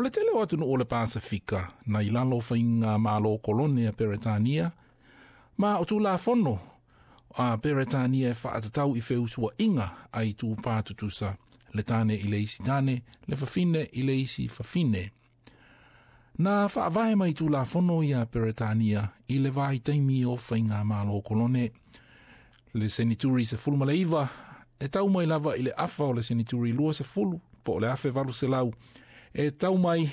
O le tele o atu o le Pasifika, na i lalo whainga mālo kolonia Peretania, ma o tū la fono, a Peretania e whaatatau i whewsua inga ai tu pātutusa, le tāne i le isi le whafine i le isi whafine. Nā whaavae mai tū la fono i a Peretania i le vai teimi o whainga mālo kolone. Le senituri se fulma le iwa, e tau mai lava i le afa o le senituri lua se fulu, po le afe varu se lau, e tau mai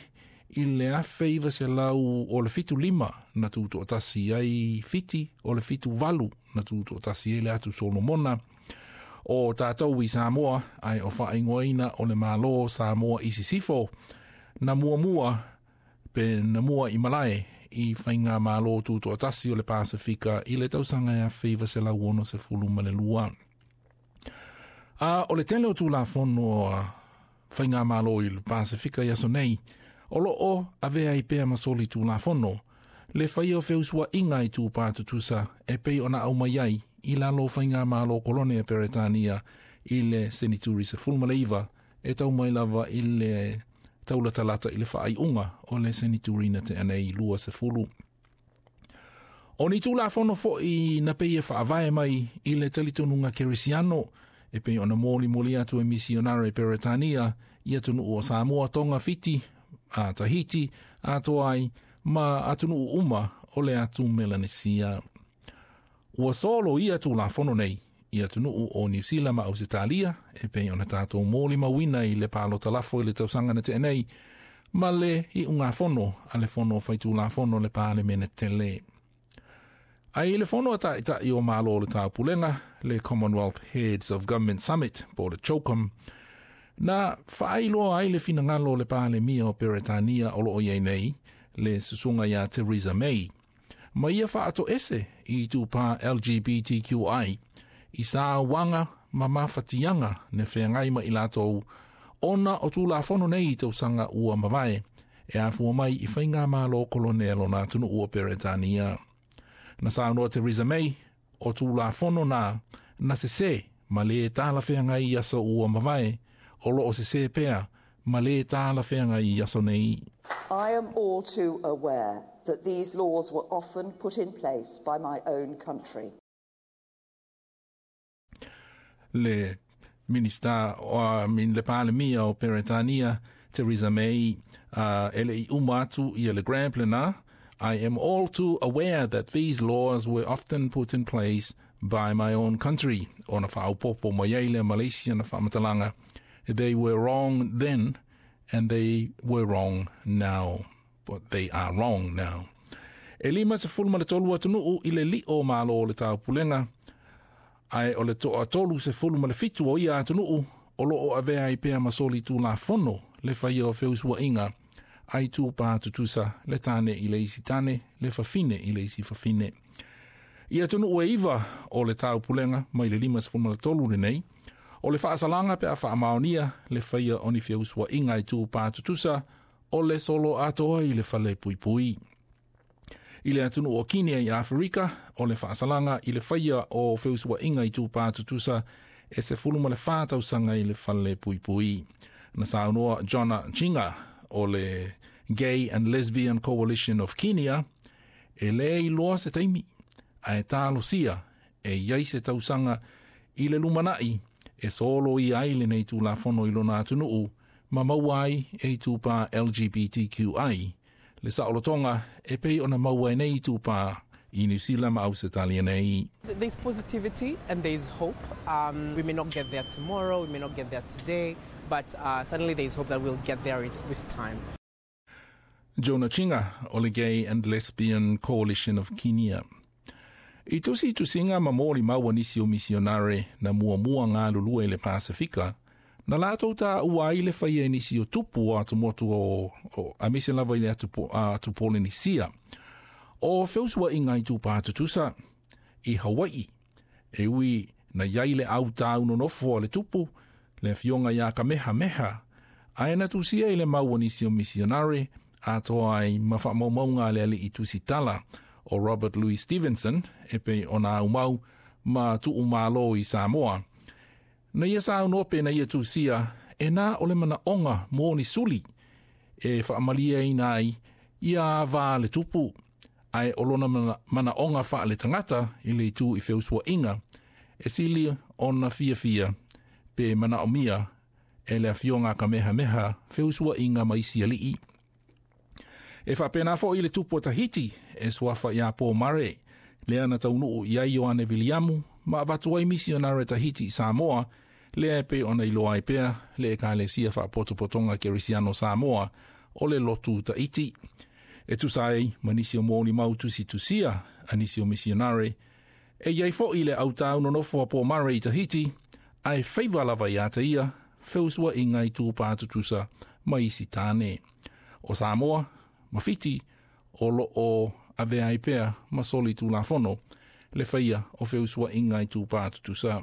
i le afeiva se lau o le fitu lima na tūtu atasi ai fiti o le fitu valu na tūtu atasi ai le atu solomona o tātou i Samoa ai o whaingoina o le malo Samoa i Sisifo na mua mua pe na mua i malae i whainga mālo tūtu atasi o le Pasifika i le tausanga ia e feiva se lau ono se fulu male lua. A o le tele o tū la fono fai ngā mālo i le Pasifika i aso nei, o lo o a vea i pēa masoli tū ngā whono, le fai o feusua inga i tū pātutusa e pei ona au mai ai i la lo fai ngā mālo kolone e Peretania i le senituri se fulmaleiva e tau mai lava i le taula talata i le whaai unga o le senituri na te anei lua se fulu. O ni tū la whono fo i na pei e whaavae mai i le talitonunga keresiano, e pei ona moli moli atu e misionara e Peretania i atunu o Samoa tonga fiti a Tahiti a toai ma atunu o uma o le atu Melanesia. Ua solo i atu la fono nei i atunu o New Zealand ma Ausitalia e pei ona tātou moli mawina i le palo talafo i le tausanga na te ma le i unga fono a le fono faitu la fono le pale mene te lea. Ai le fono ata ita i o malo o le tāpulenga le Commonwealth Heads of Government Summit po le Chokum. Na whaailo ai le fina ngalo le pāle mia o Peretania o lo oie nei le susunga ia Theresa May. Ma ia whaato ese i tū pā LGBTQI i sā wanga ma mawhatianga ne whiangai ma i lātou ona o tū la fono nei i tau sanga ua mawae e a fua mai i whainga malo kolonelo na tunu ua Peretania. Peretania na sa no te Reza May o tū la fono na na se se ma le ta la fea ngai yaso ua mawai o lo o se se pea ma le ta la fea ngai yaso nei. I am all too aware that these laws were often put in place by my own country. Le minister o min le parlemia o Peretania Theresa May uh, ele i umatu i le Grand plena, I am all too aware that these laws were often put in place by my own country, ona whaaupopo mo iaile Malaysia na whamatalanga. They were wrong then, and they were wrong now. But they are wrong now. E lima se fulu male tolu atunuu i le li o malo o le taupulenga. Ai o le toa tolu se fulu male fitu o ia atunuu o loo avea i pēa masoli tū la fono le whaia o feusua inga. ai tu pa tutusa le tane i le isi tane, le fafine i le isi fafine. Ia tunu ua iwa o le tau pulenga mai le lima sa tolu le nei, o le whaasalanga pe a wha maonia le whaia o ni whiausua inga i tu pa tutusa o le solo atoa i le whale pui pui. I le atunu o Kinia i Afrika, o le whaasalanga i le whaia o feusua inga i tu pa tutusa e se fulu ma le whātausanga i le whale pui pui. Na saunoa, Jona Chinga, o le Gay and Lesbian Coalition of Kenya e le i loa se taimi a e tālo sia e iei se tausanga i le lumanai e solo i aile nei tū la fono i lona atunuu ma mauai e i tūpā LGBTQI. Le saolo tonga e pei ona mauai nei i tūpā i New Zealand ma ausetalia nei. There's positivity and there's hope. Um, we may not get there tomorrow, we may not get there today, but uh, certainly there is hope that we'll get there with time. Jonah Chinga o Gay and Lesbian Coalition of Kenya. I tosi tusinga ma mōri maua nisi o misionare na mua mua ngā lulua i le Pasifika, na lātou tā ua i le whaia i nisi o tupu a tumotu o, o a mese lava i le atupo, a O whiusua i ngai tūpā tutusa, i Hawaii, e ui na iai le au tāu no nofo le tupu, le fionga ia ka meha meha, ae na tusia i le maua nisi o missionary, a toa ai mawhamaumaunga le ali i tusi o Robert Louis Stevenson, e pe o nga umau, ma tu umalo i Samoa. Na ia sa au na ia tusia, e na ole mana onga mōni suli, e whaamalia i nai, ia vā le tupu, ai olona mana, mana onga wha le tangata, i le tu i feusua inga, e sili ona fia fia pe mana o mia e le fionga ka meha meha feusua inga mai si alii. E wha pena fo i le tupo tahiti e swafa i a po mare le ana taunu i a Ioane Viliamu ma vatuai misi o nare tahiti i Samoa le e pe ona i loa i pea le e ka le sia wha potu potonga ke risiano Samoa o le lotu tahiti. E tu sai manisi o mōni mautu si tu sia anisi o misionare e iai fo i le au tau no nofua po mare i tahiti ai feiva lava ia te ia, feus wa ingai tū pātutusa mai isi tāne. O Samoa, ma fiti, o lo o a vea i pēa ma soli tū la le feia o feus i ingai tū pātutusa.